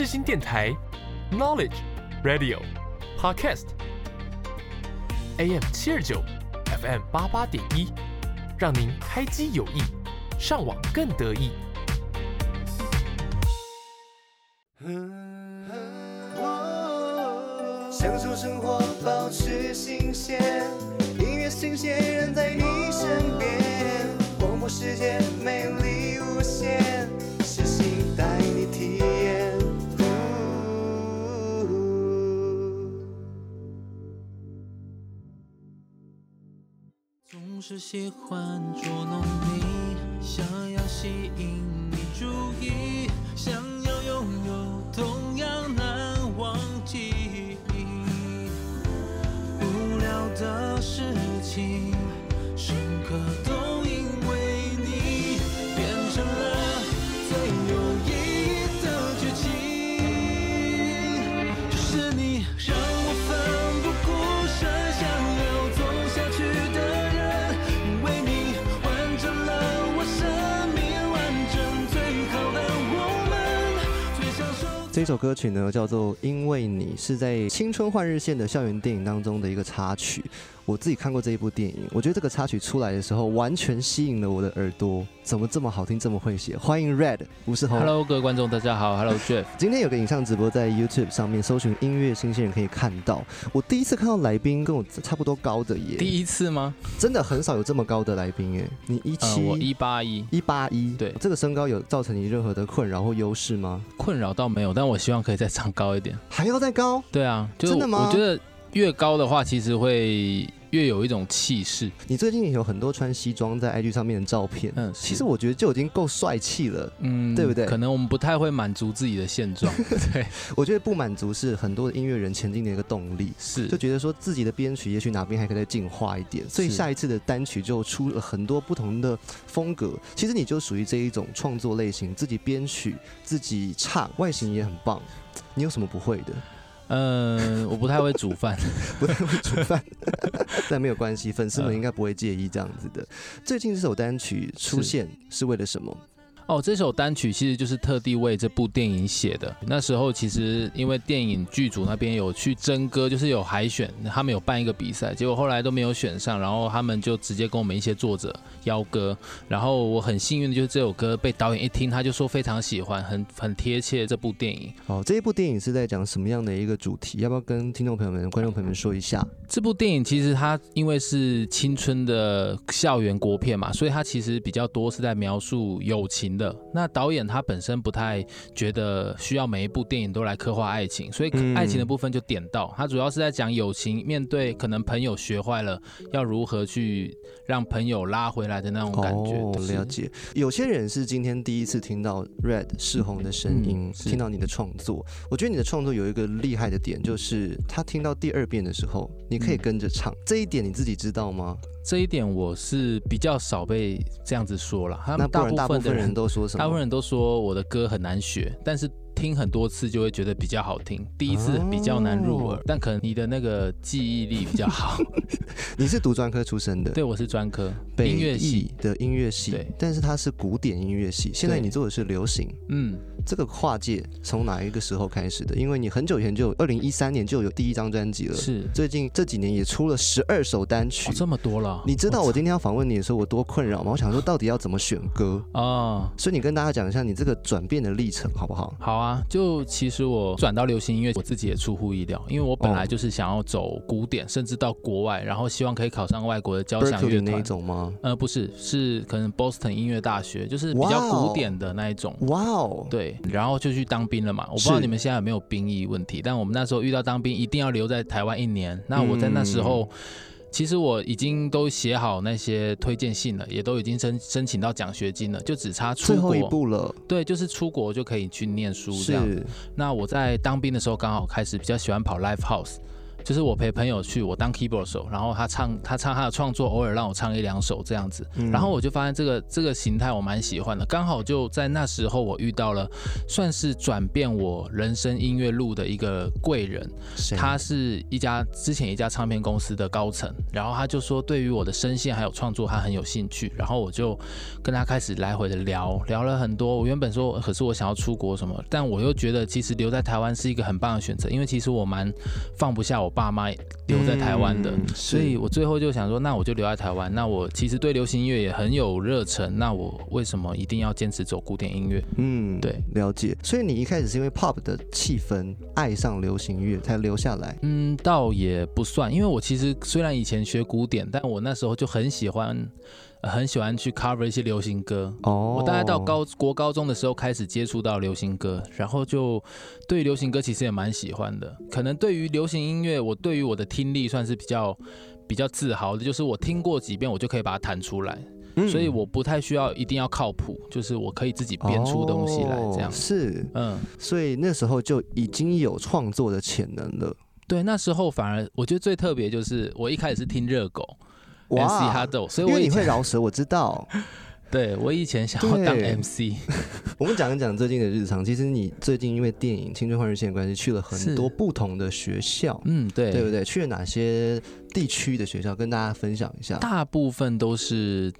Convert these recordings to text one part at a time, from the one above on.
世新电台，Knowledge Radio Podcast AM 七二九 FM 八八点一，让您开机有益，上网更得意。享受生活，保持新鲜，音乐新鲜人在你身边，广播世界美丽是喜欢捉弄你，想要吸引你注意，这首歌曲呢叫做《因为你》，是在《青春换日线》的校园电影当中的一个插曲。我自己看过这一部电影，我觉得这个插曲出来的时候，完全吸引了我的耳朵。怎么这么好听，这么会写？欢迎 Red 吴世宏。Hello，各位观众，大家好。Hello Jeff，今天有个影像直播在 YouTube 上面，搜寻音乐新鲜人可以看到。我第一次看到来宾跟我差不多高的耶，第一次吗？真的很少有这么高的来宾耶。你一呃，七、我一八一，一八一，对这个身高有造成你任何的困扰或优势吗？困扰倒没有，但我希望可以再长高一点。还要再高？对啊，就真的吗我觉得越高的话，其实会越有一种气势。你最近有很多穿西装在 IG 上面的照片，嗯其实我觉得就已经够帅气了。嗯，对不对可能我们不太会满足自己的现状。对，我觉得不满足是很多的音乐人前进的一个动力，是就觉得说自己的编曲也许哪边还可以再进化一点，所以下一次的单曲就出了很多不同的风格。其实你就属于这一种创作类型，自己编曲、自己唱，外形也很棒。你有什么不会的？嗯、我不太会煮饭。不太会煮饭，但没有关系，粉丝们应该不会介意这样子的。最近这首单曲出现是为了什么？哦，这首单曲其实就是特地为这部电影写的。那时候其实因为电影剧组那边有去征歌，就是有海选，他们有办一个比赛，结果后来都没有选上，然后他们就直接跟我们一些作者邀歌。然后我很幸运的就是这首歌被导演一听，他就说非常喜欢，很很贴切这部电影。哦，这一部电影是在讲什么样的一个主题？要不要跟听众朋友们、观众朋友们说一下？这部电影其实它因为是青春的校园国片嘛，所以它其实比较多是在描述友情的。那导演他本身不太觉得需要每一部电影都来刻画爱情，所以嗯爱情的部分就点到。他主要是在讲友情，面对可能朋友学坏了，要如何去让朋友拉回来的那种感觉。哦，是了解。有些人是今天第一次听到 Red 世红的声音，嗯听到你的创作。我觉得你的创作有一个厉害的点，就是他听到第二遍的时候，你可以跟着唱。这一点你自己知道吗？这一点我是比较少被这样子说了。他们大部分分的人都说什么？大部分人都说我的歌很难学，但是听很多次就会觉得比较好听，第一次比较难入耳，哦但可能你的那个记忆力比较好。你是读专科出身的，对，我是专科北音乐系，的音乐系对，但是它是古典音乐系。现在你做的是流行，嗯，这个跨界从哪一个时候开始的？因为你很久以前就有，二零一三年就有第一张专辑了，是最近这几年也出了十二首单曲哦，。这么多了，你知道我今天要访问你的时候我多困扰吗？我想说到底要怎么选歌，哦。所以你跟大家讲一下你这个转变的历程好不好？好啊，就其实我转到流行音乐，我自己也出乎意料，因为我本来哦就是想要走古典，甚至到国外，然后希望可以考上外国的交响乐 Berkeley 那一团。种吗？呃，不是，是可能 Boston 音乐大学，就是比较古典的那一种。哇哦，对，然后就去当兵了嘛。我不知道你们现在有没有兵役问题，但我们那时候遇到当兵一定要留在台湾一年。那我在那时候，其实我已经都写好那些推荐信了，也都已经申申请到奖学金了，就只差出最后一国。步了，对，就是出国就可以去念书这样。是那我在当兵的时候刚好开始比较喜欢跑 live house。就是我陪朋友去，我当 keyboard 手，然后他唱他唱他的创作，偶尔让我唱一两首这样子。嗯然后我就发现这个这个形态我蛮喜欢的，刚好就在那时候我遇到了算是转变我人生音乐路的一个贵人，他是一家之前一家唱片公司的高层，然后他就说对于我的声线还有创作他很有兴趣，然后我就跟他开始来回的聊聊了很多。我原本说可是我想要出国什么，但我又觉得其实留在台湾是一个很棒的选择，因为其实我蛮放不下我爸妈留在台湾的，嗯所以我最后就想说，那我就留在台湾。那我其实对流行音乐也很有热忱，那我为什么一定要坚持走古典音乐？嗯对，了解。所以你一开始是因为 pop 的气氛爱上流行乐才留下来。嗯，倒也不算，因为我其实虽然以前学古典，但我那时候就很喜欢，呃很喜欢去 cover 一些流行歌。哦，我大概到高国高中的时候开始接触到流行歌，然后就对流行歌其实也蛮喜欢的。可能对于流行音乐，我对于我的听力算是比较比较自豪的，就是我听过几遍，我就可以把它弹出来，嗯所以我不太需要一定要靠谱，就是我可以自己编出东西来这样哦。是，嗯，所以那时候就已经有创作的潜能了。对，那时候反而我觉得最特别就是我一开始是听热狗。MC 哈豆，所以因为你会饶舌，我知道。对我以前想要当 MC，我们讲一讲最近的日常。其实你最近因为电影《青春换日线》的关系，去了很多不同的学校，嗯，对，对不对？去了哪些地区的学校？跟大家分享一下。大部分都是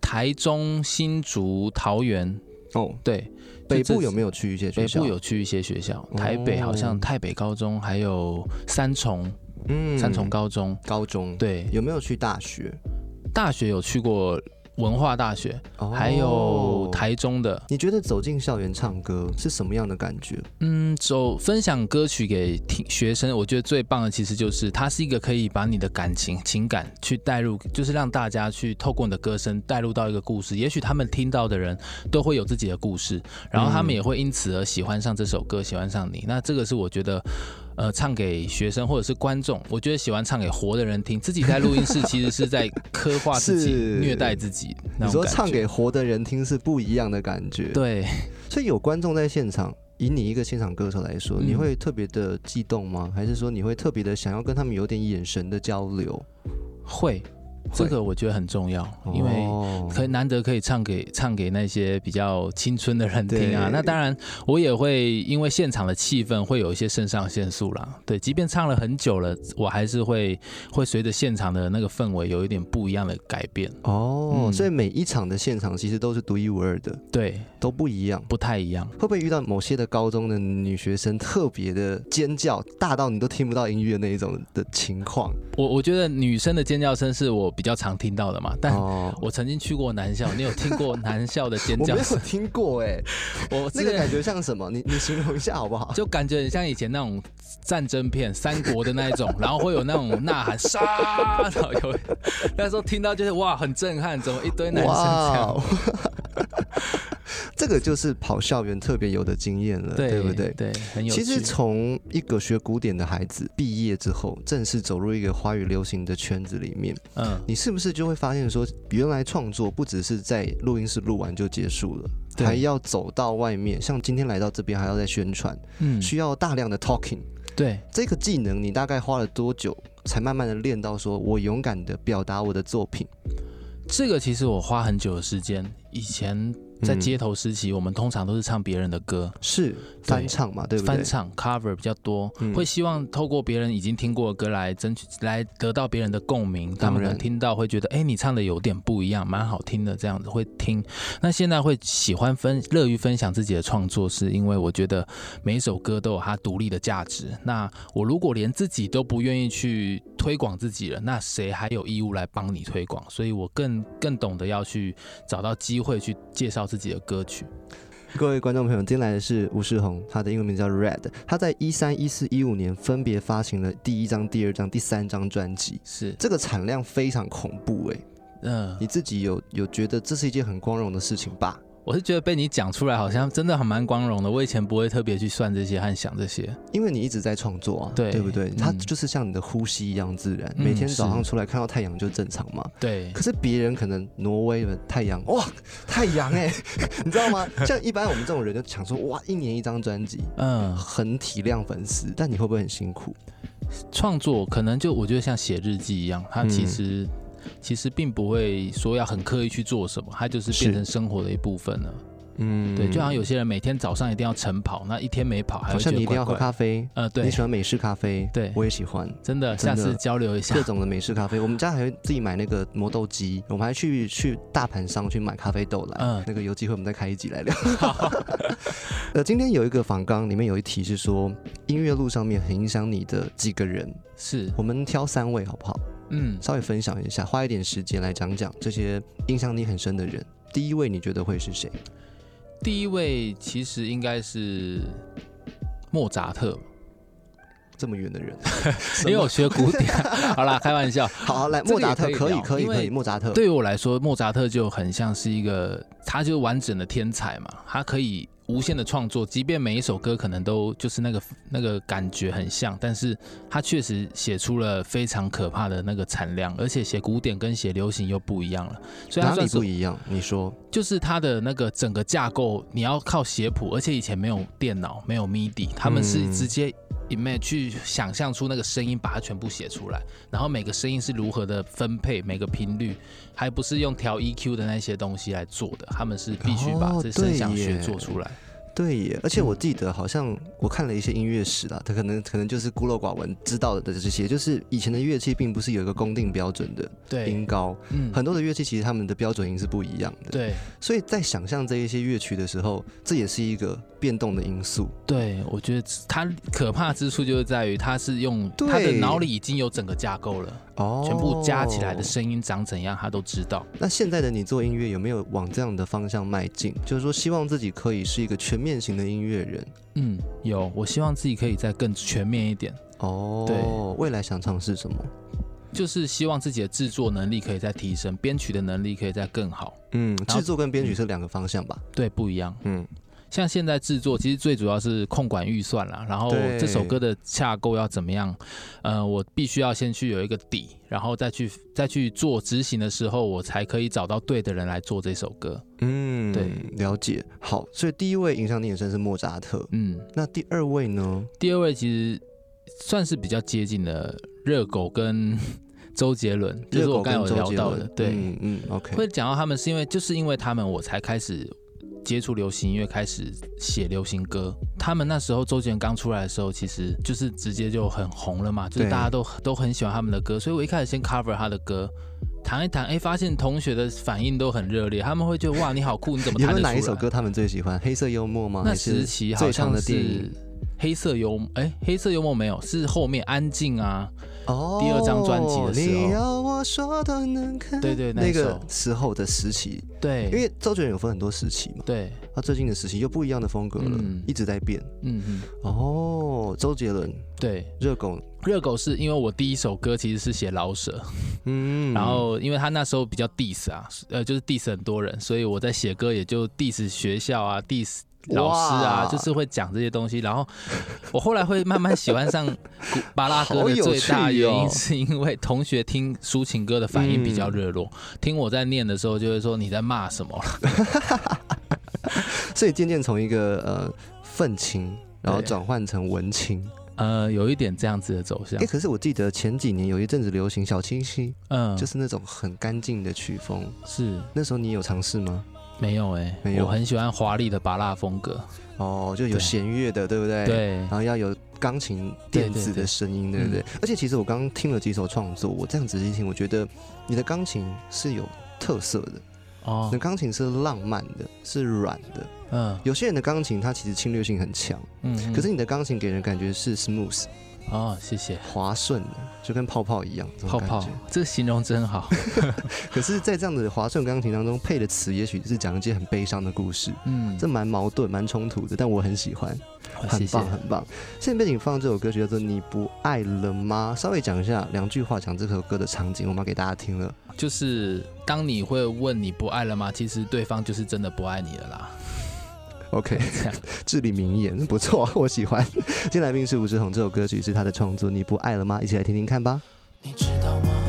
台中、新竹、桃园，哦，对，北部有有？没有去一些学校北？部有去一些学校，台北好像哦台北高中，还有三重嗯三重高中，高中，，对，有没有去大学？大学有去过文化大学，哦还有台中的，你觉得走进校园唱歌是什么样的感觉？嗯，走分享歌曲给听学生，我觉得最棒的其实就是它是一个可以把你的感情、情感去带入，就是让大家去透过你的歌声带入到一个故事。也许他们听到的人都会有自己的故事，然后他们也会因此而喜欢上这首歌，喜欢上你。那这个是我觉得。呃，唱给学生或者是观众，我觉得喜欢唱给活的人听。自己在录音室其实是在刻画自己、虐待自己那你说。唱给活的人听是不一样的感觉。，对，所以有观众在现场，以你一个现场歌手来说，嗯你会特别的激动吗？还是说你会特别的想要跟他们有点眼神的交流？会，这个我觉得很重要，因为哦可以难得可以唱给唱给那些比较青春的人听啊。那当然，我也会因为现场的气氛会有一些肾上腺素啦。对，即便唱了很久了，我还是会会随着现场的那个氛围有一点不一样的改变。哦，嗯所以每一场的现场其实都是独一无二的，对，都不一样。不太一样。会不会遇到某些的高中的女学生特别的尖叫，大到你都听不到音乐那一种的情况？我我觉得女生的尖叫声是我比较常听到的嘛，但哦，我曾经去过南校，你有听过南校的尖我没有？听过哎，我那个感觉像什么？你你形容一下好不好？就感觉很像以前那种战争片、三国的那一种，然后会有那种呐喊杀，然后有 那时候听到就是哇，很震撼，怎么一堆男生这样？哦，这个就是跑校园特别有的经验了，对不对？对，很有。其实从一个学古典的孩子毕业之后，正式走入一个华语流行的圈子里面，嗯，你是不是就会发现说，原来创作不只是在录音室录完就结束了，还要走到外面，像今天来到这边还要再宣传，嗯，需要大量的 talking。对，这个技能你大概花了多久才慢慢的练到说，我勇敢的表达我的作品？这个其实我花很久的时间。以前在嗯街头时期，我们通常都是唱别人的歌，是翻唱嘛，对不对？翻唱 cover 比较多，嗯会希望透过别人已经听过的歌来争取，来得到别人的共鸣。他们可能听到会觉得，哎、你唱的有点不一样，蛮好听的，这样子会听。那现在会喜欢分，乐于分享自己的创作，是因为我觉得每一首歌都有它独立的价值。那我如果连自己都不愿意去推广自己了，那谁还有义务来帮你推广？所以我更更懂得要去找到机会去介绍自己的歌曲。各位观众朋友，今天来的是吴世宏，他的英文名叫 Red，他在一三、一四、一五年分别发行了第一张、第二张、第三张专辑，是，这个产量非常恐怖哎、嗯、你自己有有觉得这是一件很光荣的事情吧？我是觉得被你讲出来，好像真的还蛮光荣的。我以前不会特别去算这些和想这些。因为你一直在创作啊，对不对？它嗯就是像你的呼吸一样自然，嗯每天早上出来看到太阳就正常嘛。对，可是别人可能挪威的太阳，哇，太阳哎、你知道吗？像一般我们这种人就想说，哇，一年一张专辑，嗯，很体谅粉丝，但你会不会很辛苦？创作可能就我觉得像写日记一样，它嗯其实、其实并不会说要很刻意去做什么，它就是变成生活的一部分了。嗯对，就好像有些人每天早上一定要晨跑，那一天没跑还好像你一定要喝咖啡，呃，对你喜，欢美式咖啡，对我也喜欢。真的，真的下次交流一下各。种的美式咖啡，我们家还会自己买那个磨豆机，我们还去去大盘商去买咖啡豆来。嗯那个有机会我们再开一集来聊。呃，今天有一个访纲，里面有一题是说音乐路上面很影响你的几个人，是，我们挑三位好不好？嗯，稍微分享一下，花一点时间来讲讲这些印象你很深的人。第一位你觉得会是谁？第一位其实应该是莫扎特，这么远的人，因为我学古典。好啦，开玩笑。好好来，莫扎特可以可以可以莫扎特对于我来说，莫扎特就很像是一个，他就是完整的天才嘛，他可以无限的创作，即便每一首歌可能都就是那个那个感觉很像，但是他确实写出了非常可怕的那个产量，而且写古典跟写流行又不一样了，所以他哪里不一样？你说。就是他的那个整个架构，你要靠写谱，而且以前没有电脑，没有 MIDI，他们是嗯。直接 image 去想象出那个声音，把它全部写出来，然后每个声音是如何的分配，每个频率，还不是用调 EQ 的那些东西来做的，他们是必须把哦这声响学做出来。对耶，而且我记得好像我看了一些音乐史啦，他可能可能就是孤陋寡闻知道的这些，就是以前的乐器并不是有一个公定标准的对，音高，嗯，很多的乐器其实他们的标准音是不一样的。，对所以在想象这一些乐曲的时候，这也是一个变动的因素。对，我觉得它可怕之处就是在于它是用对他的脑里已经有整个架构了，哦全部加起来的声音长怎样，他都知道。那现在的你做音乐有没有往这样的方向迈进？就是说，希望自己可以是一个全面型的音乐人。嗯，有，我希望自己可以再更全面一点，哦，对未来想尝试什么？就是希望自己的制作能力可以再提升，编曲的能力可以再更好。嗯，制作跟编曲是两个方向吧？对，不一样。嗯，像现在制作，其实最主要是控管预算啦，然后对这首歌的架构要怎么样？呃，我必须要先去有一个底，然后再去再去做执行的时候，我才可以找到对的人来做这首歌。嗯，对，了解。好，所以第一位影响你很深是莫扎特，嗯，那第二位呢？第二位其实算是比较接近的热狗跟 周杰伦，就是我刚才有聊到的，对。嗯嗯，OK，会讲到他们是因为就是因为他们我才开始接触流行音乐，开始写流行歌。他们那时候周杰伦刚出来的时候，其实就是直接就很红了嘛，就是大家都都很喜欢他们的歌，所以我一开始先 cover 他的歌。弹一弹，哎、发现同学的反应都很热烈，他们会觉得哇，你好酷，你怎么有没有弹得出来？哪一首歌他们最喜欢？黑色幽默吗？那时期好像是黑色幽默，哎、黑色幽默没有，是后面安静啊，哦，第二张专辑的时候。你要我说的能看，对对那个时候。的时期，对，因为周杰伦有分很多时期嘛，对，他最近的时期又不一样的风格了，嗯。一直在变。嗯嗯，哦，周杰伦、对，热狗，热狗是因为我第一首歌其实是写老舍，嗯，然后因为他那时候比较 diss 啊，呃，就是 diss 很多人，所以我在写歌也就 diss 学校啊，diss 老师啊，就是会讲这些东西。然后我后来会慢慢喜欢上古巴拉歌的最大原因，是因为同学听抒情歌的反应比较热络，听我在念的时候就会说你在骂什么了。所以渐渐从一个呃愤青，然后对转换成文青。呃，有一点这样子的走向哎、，可是我记得前几年有一阵子流行小清新，嗯，就是那种很干净的曲风。是那时候你有尝试吗？没有哎、没有我很喜欢华丽的巴拉风格，哦，就有弦乐的，对不对？。对然，后要有钢琴、电子的声音，对不对？而且其实我刚刚听了几首创作，我这样仔细听，我觉得你的钢琴是有特色的，哦你的，钢琴是浪漫的，是软的。嗯有些人的钢琴它其实侵略性很强，嗯，嗯可是你的钢琴给人感觉是 smooth 哦，谢谢。滑顺的，就跟泡泡一样泡泡这个形容真好。可是，在这样的滑顺钢琴当中配的词，也许是讲一些很悲伤的故事，嗯，这蛮矛盾、蛮冲突的，但我很喜欢。很棒，。很棒。现在背景放这首歌曲叫做《你不爱了吗》，稍微讲一下两句话讲这首歌的场景，我们要给大家听了。就是当你会问你不爱了吗？其实对方就是真的不爱你了啦。OK，至理名言，不错，我喜欢。今天来宾是吴志宏，这首歌曲是他的创作，《你不爱了吗》？一起来听听看吧。你知道吗？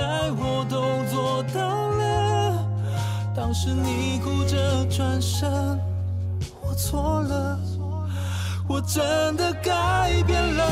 爱我都做到了。当时你哭着转身，我错了，我真的改变了。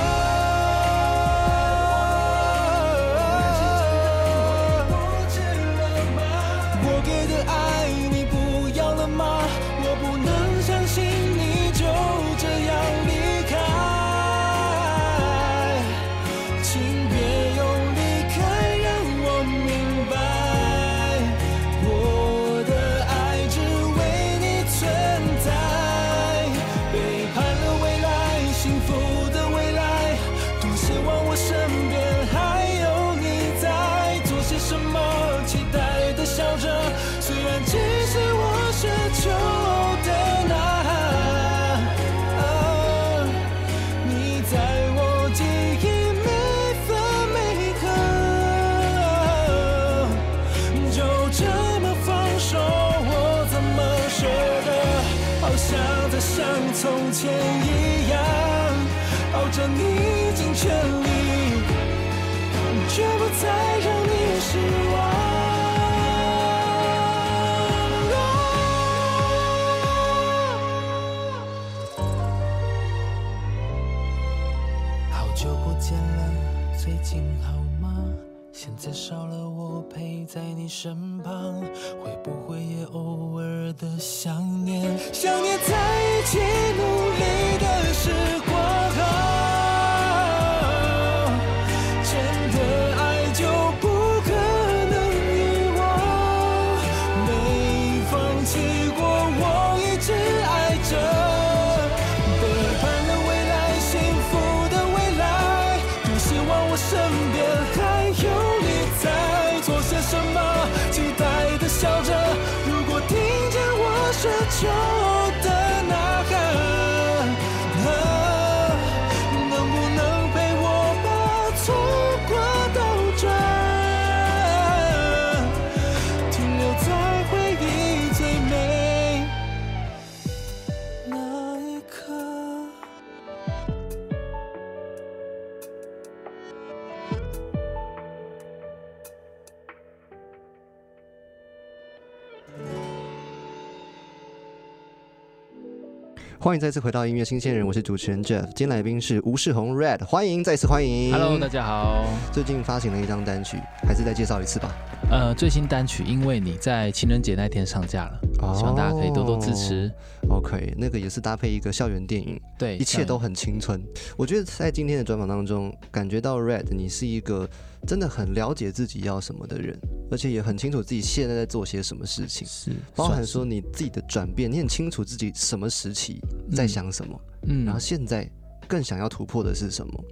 欢迎再次回到音乐新鲜人，我是主持人 Jeff，今天来宾是吴世宏 Red，欢迎再次欢迎。Hello，大家好。最近发行了一张单曲，还是再介绍一次吧。呃，最新单曲《因为你》在情人节那天上架了，希望大家可以多多支持。OK，那个也是搭配一个校园电影，对，一切都很青春。我觉得在今天的专访当中，感觉到 Red 你是一个真的很了解自己要什么的人，而且也很清楚自己现在在做些什么事情，是包含说你自己的转变，你很清楚自己什么时期在想什么，嗯。然后现在更想要突破的是什么。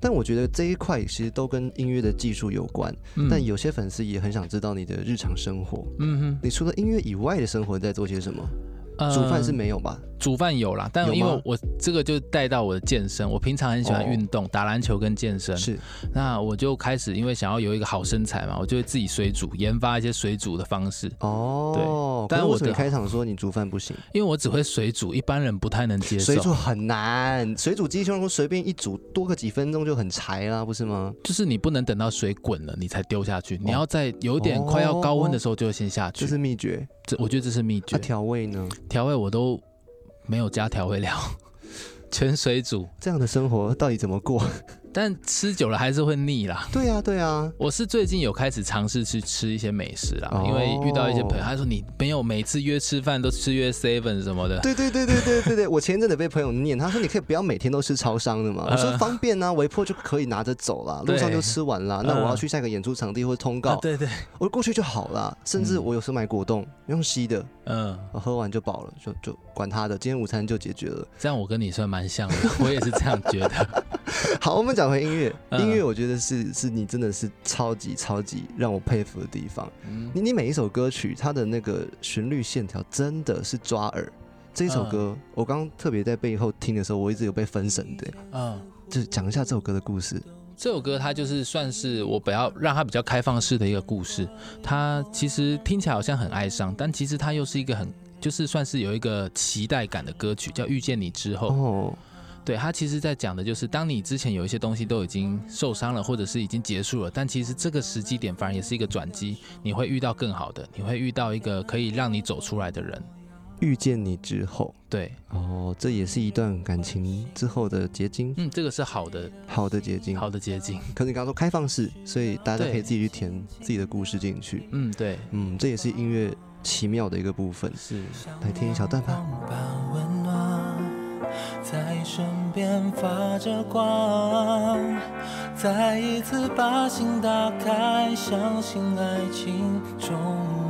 但我觉得这一块其实都跟音乐的技术有关，嗯但有些粉丝也很想知道你的日常生活。嗯哼，你除了音乐以外的生活在做些什么？呃煮饭是没有吧？煮饭有啦，但因为我这个就带到我的健身，我平常很喜欢哦运动，打篮球跟健身。是那我就开始因为想要有一个好身材嘛，我就会自己水煮，研发一些水煮的方式。哦，对但我的可是为什么你开场说你煮饭不行？因为我只会水煮，一般人不太能接受。水煮很难，水煮鸡胸肉随便一煮多个几分钟就很柴啦，不是吗？就是你不能等到水滚了你才丢下去，你哦要在有点快要高温的时候就先下去。这是秘诀。这我觉得这是秘诀那。调味呢？调味我都没有加调味料，全水煮，这样的生活到底怎么过？但吃久了还是会腻啦。对呀、对啊，我是最近有开始尝试去吃一些美食啦，哦因为遇到一些朋友，他说你没有每次约吃饭都吃约 seven 什么的，对对对对对对对，我前一阵子被朋友念，他说你可以不要每天都吃超商的嘛。我说方便啊，微波就可以拿着走啦，路上就吃完啦。那我要去下一个演出场地或者通告，啊对对，我过去就好了。甚至我有时候买果冻用吸的，嗯，我喝完就饱了，就就管他的，今天午餐就解决了。这样我跟你算蛮像的，我也是这样觉得。好，我们讲回音乐，嗯音乐我觉得是是你真的是超级超级让我佩服的地方。嗯你你每一首歌曲，它的那个旋律线条真的是抓耳。这一首歌，我刚刚特别在背后听的时候，我一直有被分神的，嗯，就是讲一下这首歌的故事。这首歌它就是算是我比较让它比较开放式的一个故事，它其实听起来好像很哀伤，但其实它又是一个很就是算是有一个期待感的歌曲，叫《遇见你之后》。哦，对他其实在讲的就是，当你之前有一些东西都已经受伤了，或者是已经结束了，但其实这个时机点反而也是一个转机，你会遇到更好的，你会遇到一个可以让你走出来的人。遇见你之后，对，哦，这也是一段感情之后的结晶，嗯，这个是好的，好的结晶。好的结晶。可是你刚刚说开放式，所以大家对可以自己去填自己的故事进去。嗯，对，嗯，这也是音乐奇妙的一个部分。是。来听一小段吧。在身边发着光，再一次把心打开，相信爱情充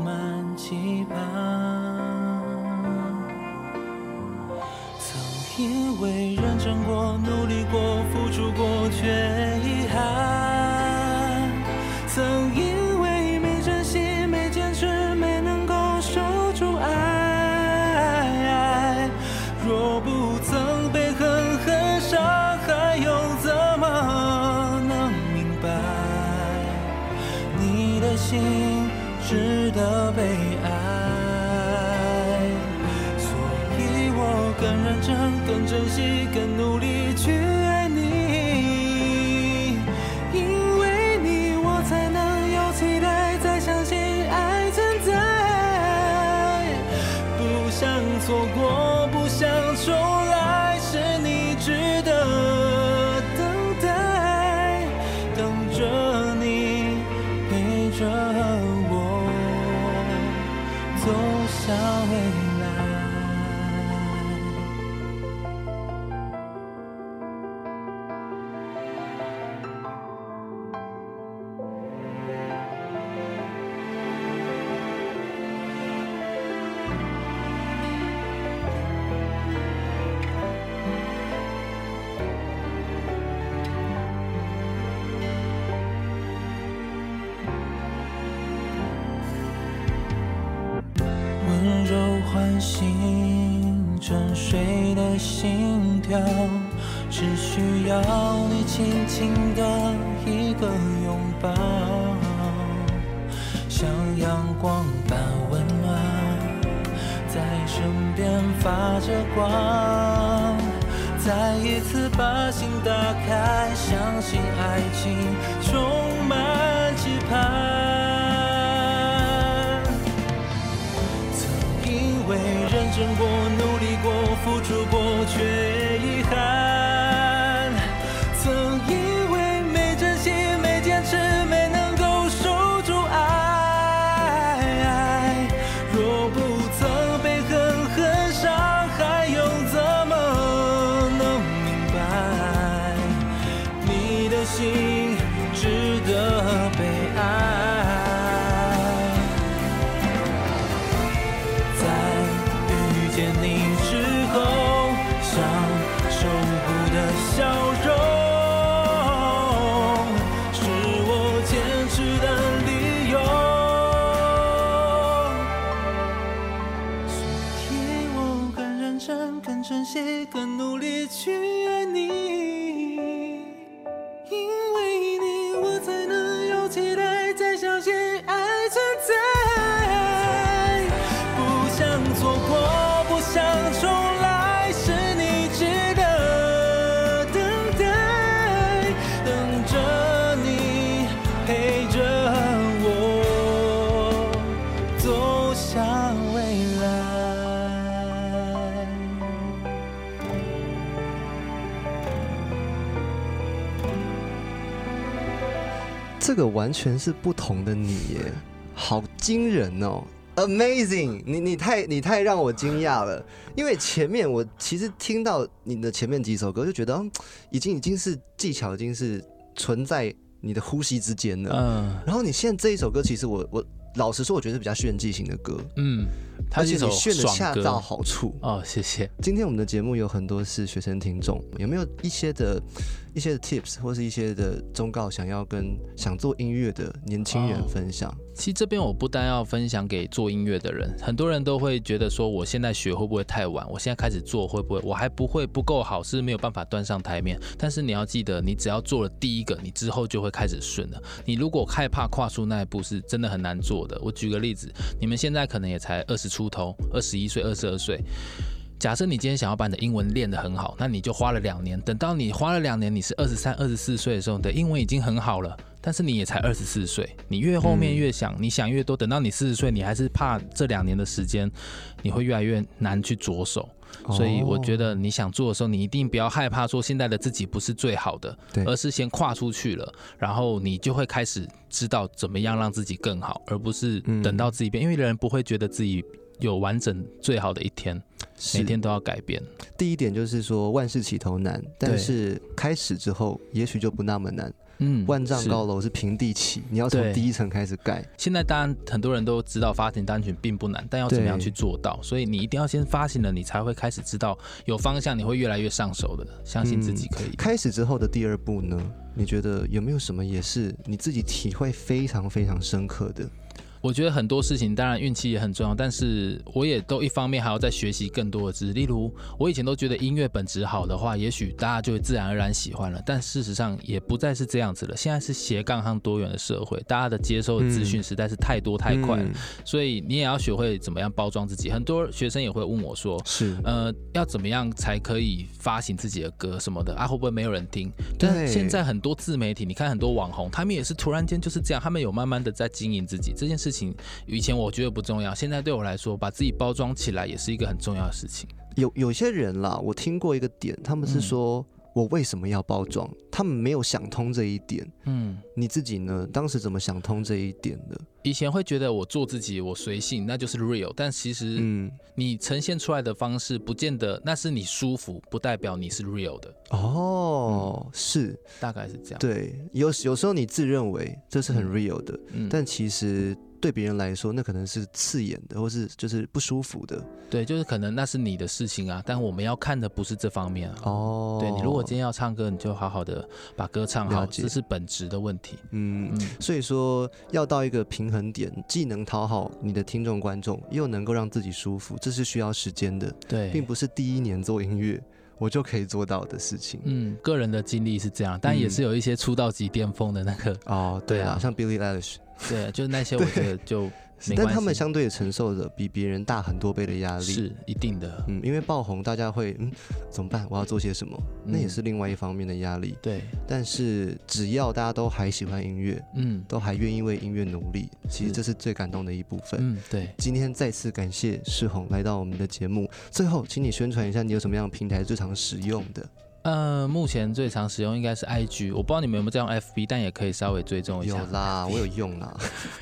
满期盼。曾因为认真过、努力过、付出过，却心跳，只需要你轻轻的一个拥抱，像阳光般温暖，在身边发着光。再一次把心打开，相信爱情充满期盼。曾因为认真过、努力过、付出过，却这个完全是不同的你耶，好惊人哦！Amazing，你你太你太让我惊讶了，因为前面我其实听到你的前面几首歌就觉得，嗯已经已经是技巧，已经是存在你的呼吸之间了。嗯。然后你现在这一首歌，其实我我老实说，我觉得是比较炫技型的歌，嗯，它而且是一首炫的爽歌恰到好处。哦，谢谢。今天我们的节目有很多是学生听众，有没有一些的一些的 tips 或是一些的忠告，想要跟想做音乐的年轻人哦分享？其实这边我不单要分享给做音乐的人，很多人都会觉得说，我现在学会不会太晚？我现在开始做会不会？我还不会不够好，是没有办法端上台面。但是你要记得，你只要做了第一个，你之后就会开始顺了。你如果害怕跨出那一步，是真的很难做的。我举个例子，你们现在可能也才二十出头，二十一岁、二十二岁。假设你今天想要把你的英文练得很好，那你就花了两年。等到你花了两年，你是二十三、二十四岁的时候，你的英文已经很好了，但是你也才二十四岁。你越后面越想，你想越多，等到你四十岁，你还是怕这两年的时间，你会越来越难去着手。所以我觉得得你想做的时候，你一定不要害怕说现在的自己不是最好的，对而是先跨出去了，然后你就会开始知道怎么样让自己更好，而不是嗯等到自己变，因为人不会觉得自己有完整最好的一天，每天都要改变。第一点就是说万事起头难，但是开始之后也许就不那么难。嗯万丈高楼是平地起，你要从第一层开始盖。现在当然很多人都知道发行单曲并不难，但要怎么样去做到？所以你一定要先发行了，你才会开始知道有方向，你会越来越上手的。相信自己可以。开始之后的第二步呢？你觉得有没有什么也是你自己体会非常非常深刻的？我觉得很多事情当然运气也很重要，但是我也都一方面还要再学习更多的知识。例如，我以前都觉得音乐本质好的话，也许大家就会自然而然喜欢了，但事实上也不再是这样子了。现在是斜杠和多元的社会，大家的接收的资讯嗯实在是太多太快了，嗯所以你也要学会怎么样包装自己。很多学生也会问我说，是，呃，要怎么样才可以发行自己的歌什么的啊？会不会没有人听？但对现在很多自媒体，你看很多网红，他们也是突然间就是这样，他们有慢慢的在经营自己这件事情。以前我觉得不重要，现在对我来说，把自己包装起来也是一个很重要的事情。有有些人啦，我听过一个点，他们是嗯说、我为什么要包装？他们没有想通这一点。嗯，你自己呢？当时怎么想通这一点的？以前会觉得我做自己，我随性，那就是 real。但其实嗯，你呈现出来的方式，不见得那是你舒服，不代表你是 real 的，哦，是大概是这样。对。有有时候你自认为这是很嗯 real 的，嗯，但其实对别人来说，那可能是刺眼的，或是就是不舒服的。对，就是可能那是你的事情啊，但我们要看的不是这方面啊。哦，对你如果今天要唱歌，你就好好的把歌唱好，这是本质的问题。嗯。嗯，所以说，要到一个平衡点，既能讨好你的听众观众，又能够让自己舒服，这是需要时间的，对，并不是第一年做音乐我就可以做到的事情。嗯，个人的经历是这样，但也是有一些出道即巅峰的那个，哦，对啊，对啊像 Billie Eilish，对，就是那些我觉得就 但他们相对承受着比别人大很多倍的压力。是一定的，嗯，因为爆红，大家会嗯怎么办？我要做些什么？那也嗯是另外一方面的压力。对，但是只要大家都还喜欢音乐，嗯都还愿意为音乐努力，其实这是最感动的一部分。嗯，对。今天再次感谢世宏来到我们的节目。最后，请你宣传一下你有什么样的平台最常使用的？呃，目前最常使用应该是 IG，我不知道你们有没有在用 FB，但也可以稍微追踪一下有。啦，我有用啦。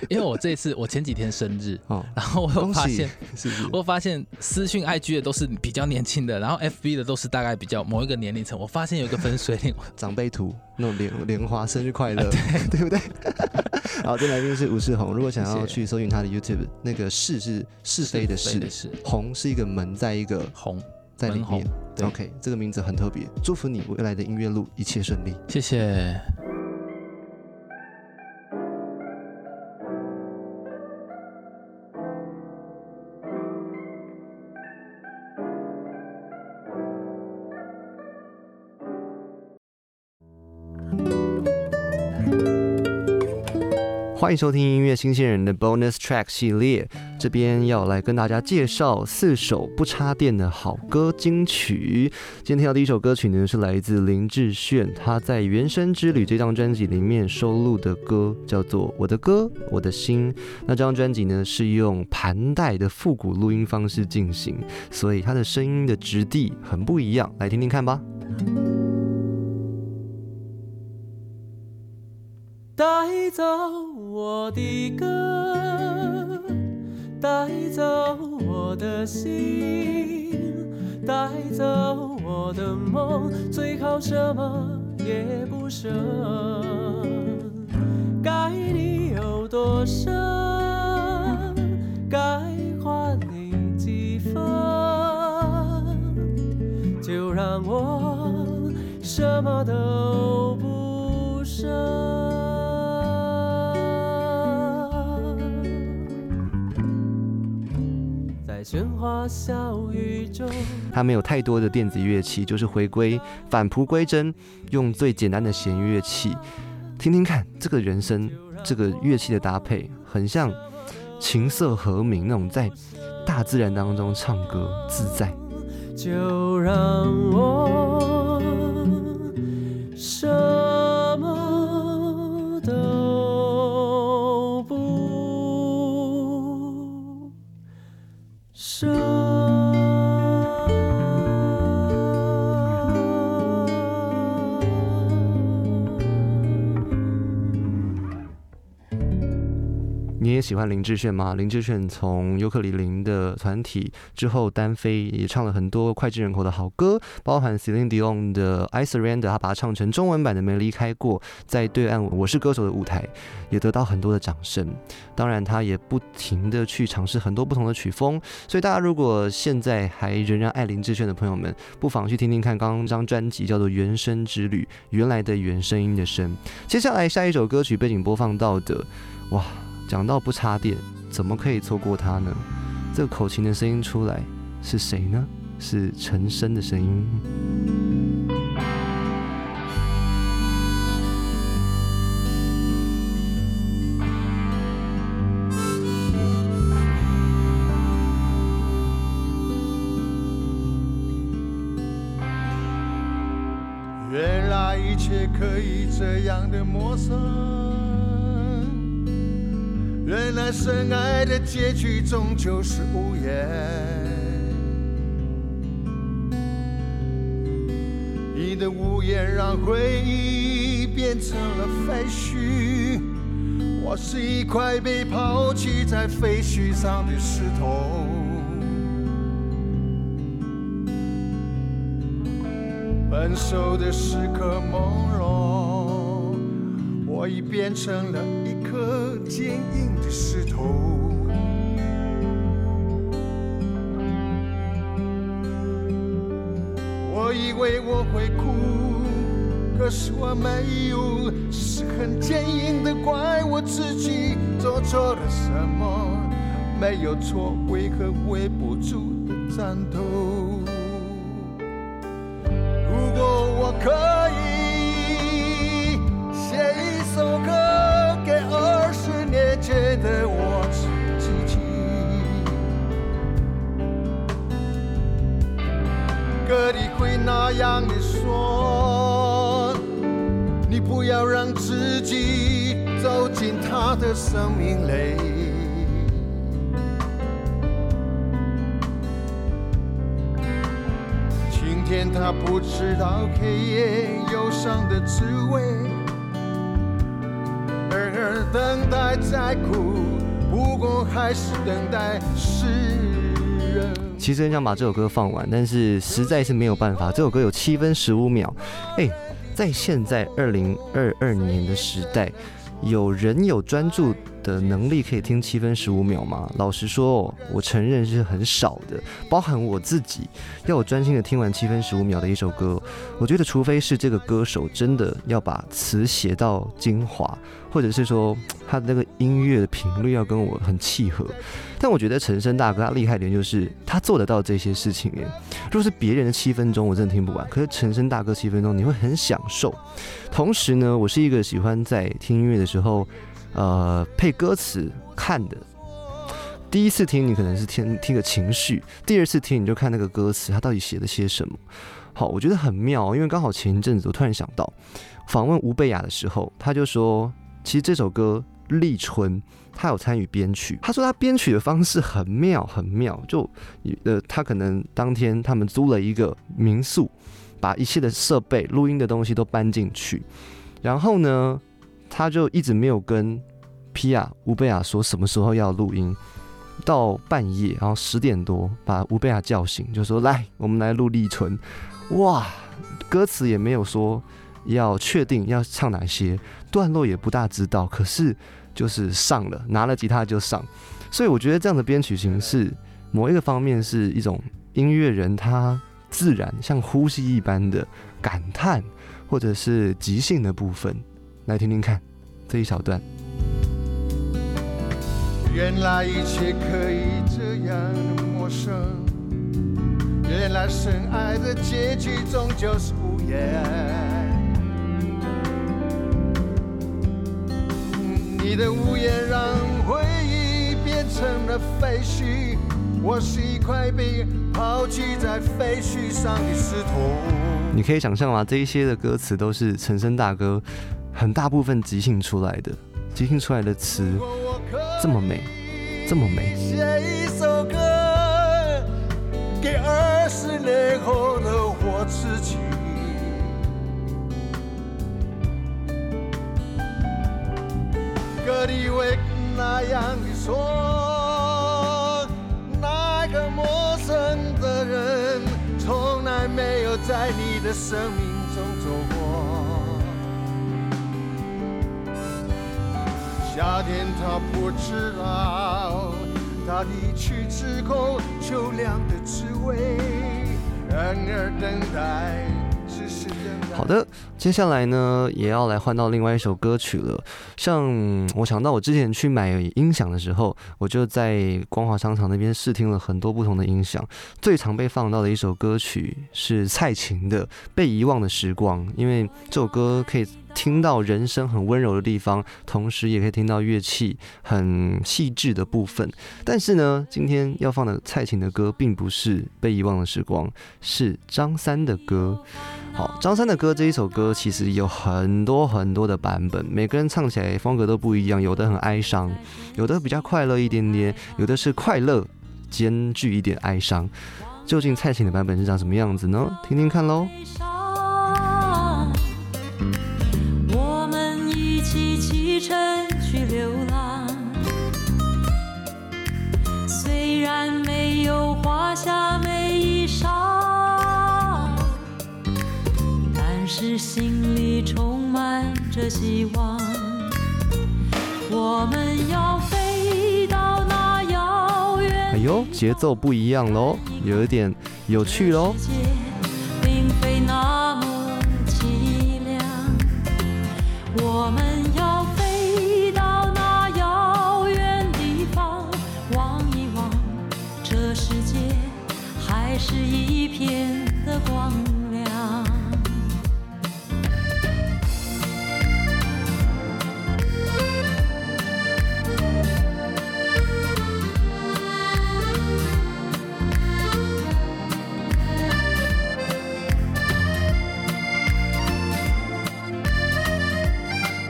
因为我这次我前几天生日，哦，然后我有发现，，是是？我发现私讯 IG 的都是比较年轻的，然后 FB 的都是大概比较某一个年龄层。我发现有一个分水岭，长辈图那种莲莲花生日快乐，对对不对？好，这来宾是吴世宏。如果想要去搜寻他的 YouTube，那个是是是非的是，是红是一个门在一个红，在里面。对 OK，这个名字很特别。祝福你未来的音乐路一切顺利。谢谢。欢迎收听音乐新鲜人的 Bonus Track 系列，这边要来跟大家介绍四首不插电的好歌金曲。今天听到第一首歌曲呢，是来自林志炫，他在《原声之旅》这张专辑里面收录的歌，叫做《我的歌我的心》。那这张专辑呢，是用盘带的复古录音方式进行，所以它的声音的质地很不一样，来听听看吧。带走我的歌，带走我的心，带走我的梦，最好什么也不剩。该你有多深，该还你几分，就让我什么都不剩。喧哗小宇宙。它没有太多的电子乐器，就是回归返璞归真，用最简单的弦乐器，听听看这个人声这个乐器的搭配，很像琴瑟和鸣那种在大自然当中唱歌自在。就让我生。你也喜欢林志炫吗？林志炫从尤克里林的团体之后单飞，也唱了很多脍炙人口的好歌，包含 Celine Dion 的《I Surrender》，他把它唱成中文版的《没离开过》，在对岸《我是歌手》的舞台也得到很多的掌声。当然，他也不停的去尝试很多不同的曲风，所以大家如果现在还仍然爱林志炫的朋友们，不妨去听听看刚刚张专辑叫做《原声之旅》，原来的原声音的声。接下来下一首歌曲背景播放到的，哇！讲到不插电，怎么可以错过他呢？这个口琴的声音出来是谁呢？是陈升的声音。原来一切可以这样的陌生，原来深爱的结局终究是无言。你的无言让回忆变成了废墟，我是一块被抛弃在废墟上的石头。分手的时刻朦胧，我已变成了一颗坚以为我会哭，可是我没有，只是很坚硬的怪我自己做错了什么，没有错，为何会不住的颤抖？生命里。今天他不知道黑夜忧伤的滋味，而等待再苦，不过还是等待世人。其实很想把这首歌放完，但是实在是没有办法。这首歌有七分十五秒，哎，在现在二零二二年的时代，有人有专注的能力可以听七分十五秒吗？老实说、我承认是很少的，包含我自己，要我专心的听完七分十五秒的一首歌，我觉得除非是这个歌手真的要把词写到精华，或者是说他的那个音乐的频率要跟我很契合。但我觉得陈升大哥他厉害点就是他做得到这些事情耶。如果是别人的七分钟，我真的听不完。可是陈升大哥七分钟，你会很享受。同时呢，我是一个喜欢在听音乐的时候，呃，配歌词看的。第一次听你可能是听听个情绪，第二次听你就看那个歌词，它到底写了些什么。好，我觉得很妙，因为刚好前一阵子我突然想到，访问吴贝雅的时候，他就说，其实这首歌《立春》。他有参与编曲，他说他编曲的方式很妙，很妙。就呃，他可能当天他们租了一个民宿，把一切的设备、录音的东西都搬进去，然后呢，他就一直没有跟皮亚乌贝亚说什么时候要录音，到半夜，然后十点多把乌贝亚叫醒，就说来，我们来录立春。哇，歌词也没有说要确定要唱哪些段落，也不大知道，可是。就是上了，拿了吉他就上，所以我觉得这样的编曲形式，某一个方面是一种音乐人他自然像呼吸一般的感叹，或者是即兴的部分，来听听看这一小段。原来一切可以这样陌生，原来深爱的结局终究是无言。你的无言让回忆变成了废墟，我是一块被抛弃在废墟上的石头。你可以想象吗？这一些的歌词都是陈升大哥很大部分即兴出来的，即兴出来的词这么美，这么美。写一首歌给二十年后的我自己。歌里会那样的说，那个陌生的人从来没有在你的生命中走过。夏天他不知道，他离去之后秋凉的滋味，然而等待只是等待。好的，接下来呢，也要来换到另外一首歌曲了。像我想到我之前去买音响的时候，我就在光华商场那边试听了很多不同的音响。最常被放到的一首歌曲是蔡琴的《被遗忘的时光》，因为这首歌可以听到人声很温柔的地方，同时也可以听到乐器很细致的部分。但是呢，今天要放的蔡琴的歌并不是《被遗忘的时光》，是张三的歌。好，张三的歌这一首歌其实有很多很多的版本，每个人唱起来风格都不一样，有的很哀伤，有的比较快乐一点点，有的是快乐兼具一点哀伤。究竟蔡琴的版本是长什么样子呢？听听看喽。里充满着希望。我们要飞到那遥远哎呦，节奏不一样喽，有一点有趣喽。世界并非那么凄凉，我们要飞到那遥远地方，望一望，这世界还是一片的光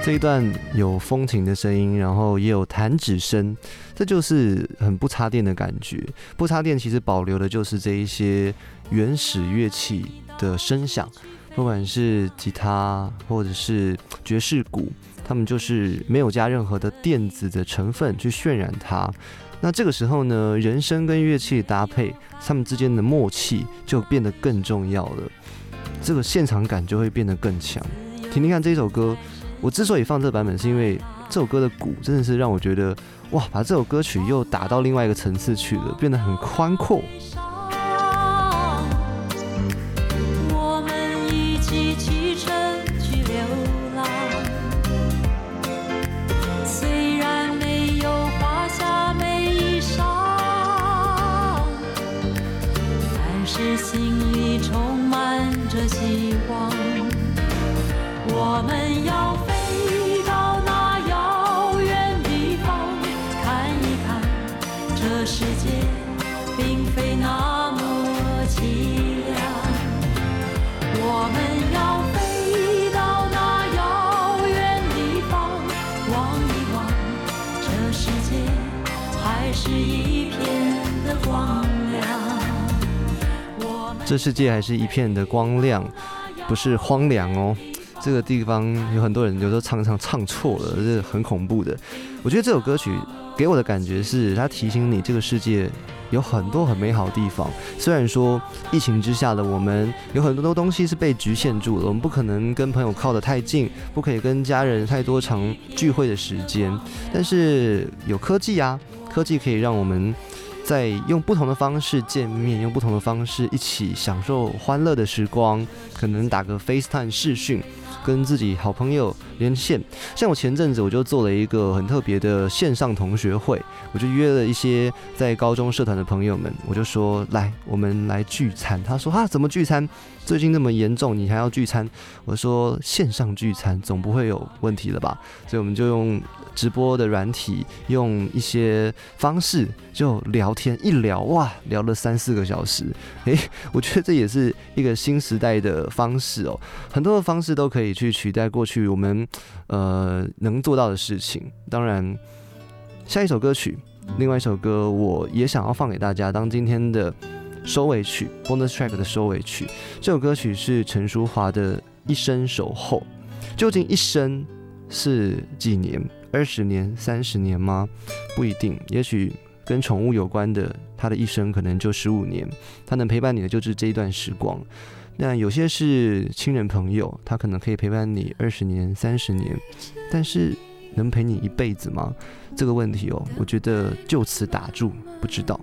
这一段有风琴的声音，然后也有弹指声，这就是很不插电的感觉。不插电其实保留的就是这一些原始乐器的声响，不管是吉他或者是爵士鼓，他们就是没有加任何的电子的成分去渲染它。那这个时候呢，人声跟乐器搭配，他们之间的默契就变得更重要了，这个现场感就会变得更强。听听看这首歌。我之所以放这个版本，是因为这首歌的鼓真的是让我觉得，哇，把这首歌曲又打到另外一个层次去了，变得很宽阔。这世界还是一片的光亮，不是荒凉哦。这个地方有很多人有时候唱唱唱错了，这很恐怖的。我觉得这首歌曲给我的感觉是，它提醒你这个世界有很多很美好的地方。虽然说疫情之下的我们有很多东西是被局限住了，我们不可能跟朋友靠得太近，不可以跟家人太多长聚会的时间。但是有科技啊，科技可以让我们在用不同的方式见面，用不同的方式一起享受欢乐的时光，可能打个 FaceTime 视讯。跟自己好朋友连线，像我前阵子我就做了一个很特别的线上同学会，我就约了一些在高中社团的朋友们，我就说来，我们来聚餐。他说啊，怎么聚餐？最近那么严重，你还要聚餐？我说线上聚餐总不会有问题了吧？所以我们就用直播的软体，用一些方式就聊天，一聊哇，聊了三四个小时。诶，我觉得这也是一个新时代的方式哦，很多的方式都可以去取代过去我们呃能做到的事情。当然，下一首歌曲，另外一首歌，我也想要放给大家当今天的。收尾曲，bonus track 的收尾曲。这首歌曲是陈淑桦的《一生守候》。究竟一生是几年？二十年、三十年吗？不一定。也许跟宠物有关的，它的一生可能就十五年。它能陪伴你的就是这一段时光。那有些是亲人朋友，他可能可以陪伴你二十年、三十年，但是能陪你一辈子吗？这个问题哦，我觉得就此打住，不知道。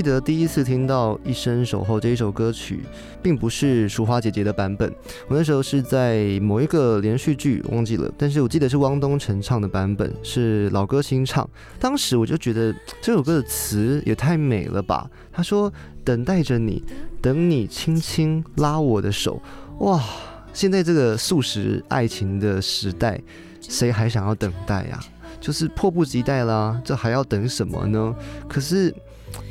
记得第一次听到《一生守候》这一首歌曲，并不是淑花姐姐的版本，我那时候是在某一个连续剧忘记了，但是我记得是汪东城唱的版本，是老歌新唱。当时我就觉得这首歌的词也太美了吧！他说：“等待着你，等你轻轻拉我的手。”哇！现在这个速食爱情的时代，谁还想要等待呀？就是迫不及待啦，这还要等什么呢？可是。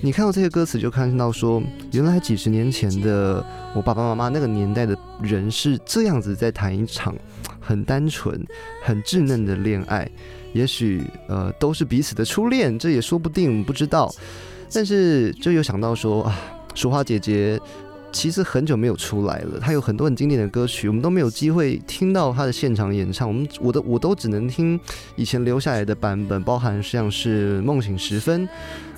你看到这些歌词，就看到说，原来几十年前的我爸爸妈妈那个年代的人是这样子在谈一场很单纯、很稚嫩的恋爱，也许呃都是彼此的初恋，这也说不定，不知道。但是就有想到说啊，淑花姐姐其实很久没有出来了，她有很多很经典的歌曲，我们都没有机会听到她的现场演唱，我们我的我都只能听以前留下来的版本，包含像是《梦醒时分》。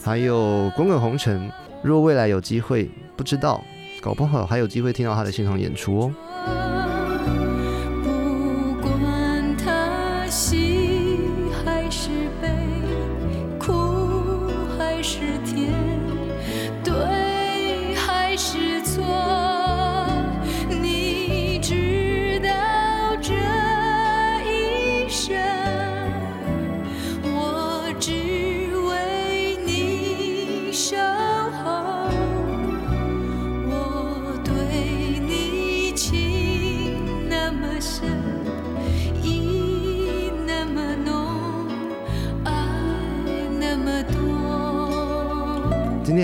还有《滚滚红尘》，若未来有机会，不知道，搞不好还有机会听到他的现场演出哦。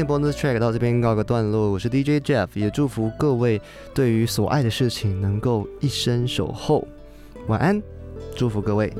Bonus track 到这边告个段落，我是 DJ Jeff，也祝福各位对于所爱的事情能够一生守候。晚安，祝福各位。